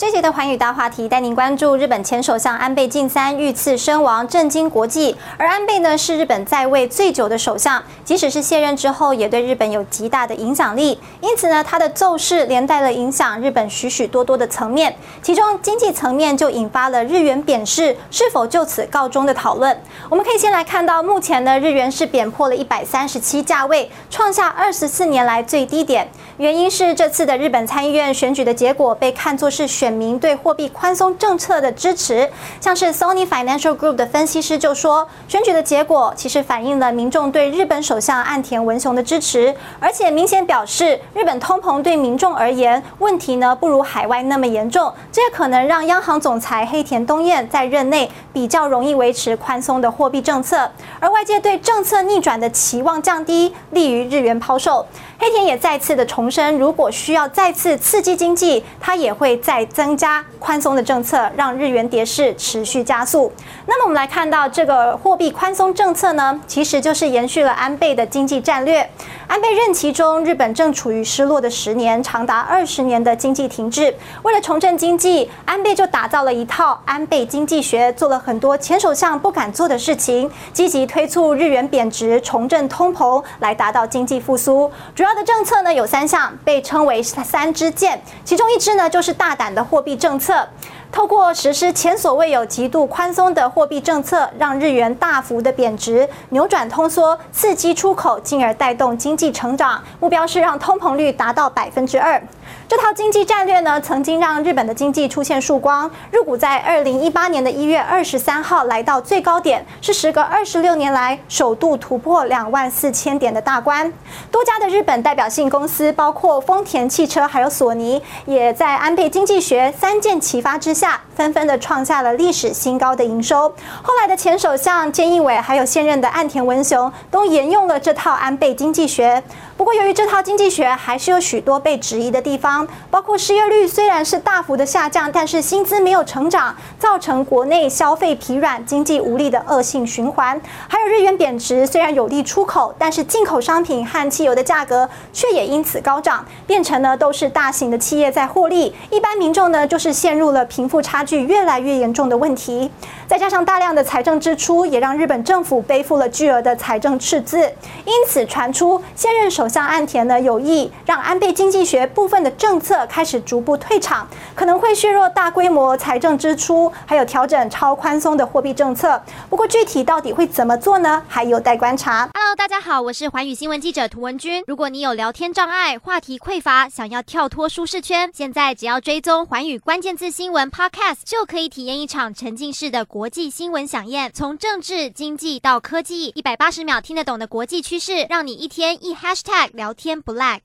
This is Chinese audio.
这节的寰宇大话题带您关注日本前首相安倍晋三遇刺身亡，震惊国际。而安倍呢，是日本在位最久的首相，即使是卸任之后，也对日本有极大的影响力。因此呢，他的奏事连带了影响日本许许多多的层面，其中经济层面就引发了日元贬势是否就此告终的。讨论。我们可以先来看到，目前呢，日元是贬破了一百三十七价位，创下二十四年来最低点。原因是这次的日本参议院选举的结果被看作是选民对货币宽松政策的支持，像是 Sony Financial Group 的分析师就说，选举的结果其实反映了民众对日本首相岸田文雄的支持，而且明显表示日本通膨对民众而言问题呢不如海外那么严重，这也可能让央行总裁黑田东彦在任内比较容易维持宽松的货币政策，而外界对政策逆转的期望降低，利于日元抛售。黑田也再次的重申，如果需要再次刺激经济，他也会再增加宽松的政策，让日元跌势持续加速。那么我们来看到这个货币宽松政策呢，其实就是延续了安倍的经济战略。安倍任期中，日本正处于失落的十年，长达二十年的经济停滞。为了重振经济，安倍就打造了一套安倍经济学，做了很多前首相不敢做的事情，积极推促日元贬值，重振通膨，来达到经济复苏。主要的政策呢有三项，被称为三支箭，其中一支呢就是大胆的货币政策。透过实施前所未有极度宽松的货币政策，让日元大幅的贬值，扭转通缩，刺激出口，进而带动经济成长。目标是让通膨率达到百分之二。这套经济战略呢，曾经让日本的经济出现曙光。日股在二零一八年的一月二十三号来到最高点，是时隔二十六年来首度突破两万四千点的大关。多家的日本代表性公司，包括丰田汽车还有索尼，也在安倍经济学三箭齐发之下，纷纷的创下了历史新高的营收。后来的前首相菅义伟还有现任的岸田文雄，都沿用了这套安倍经济学。不过，由于这套经济学还是有许多被质疑的地方，包括失业率虽然是大幅的下降，但是薪资没有成长，造成国内消费疲软、经济无力的恶性循环。还有日元贬值，虽然有利出口，但是进口商品和汽油的价格却也因此高涨，变成呢都是大型的企业在获利，一般民众呢就是陷入了贫富差距越来越严重的问题。再加上大量的财政支出，也让日本政府背负了巨额的财政赤字，因此传出现任首。像岸田呢有意让安倍经济学部分的政策开始逐步退场，可能会削弱大规模财政支出，还有调整超宽松的货币政策。不过具体到底会怎么做呢？还有待观察。Hello，大家好，我是环宇新闻记者涂文君。如果你有聊天障碍、话题匮乏，想要跳脱舒适圈，现在只要追踪环宇关键字新闻 Podcast，就可以体验一场沉浸式的国际新闻响宴。从政治、经济到科技，一百八十秒听得懂的国际趋势，让你一天一 Hashtag。聊天不 lag。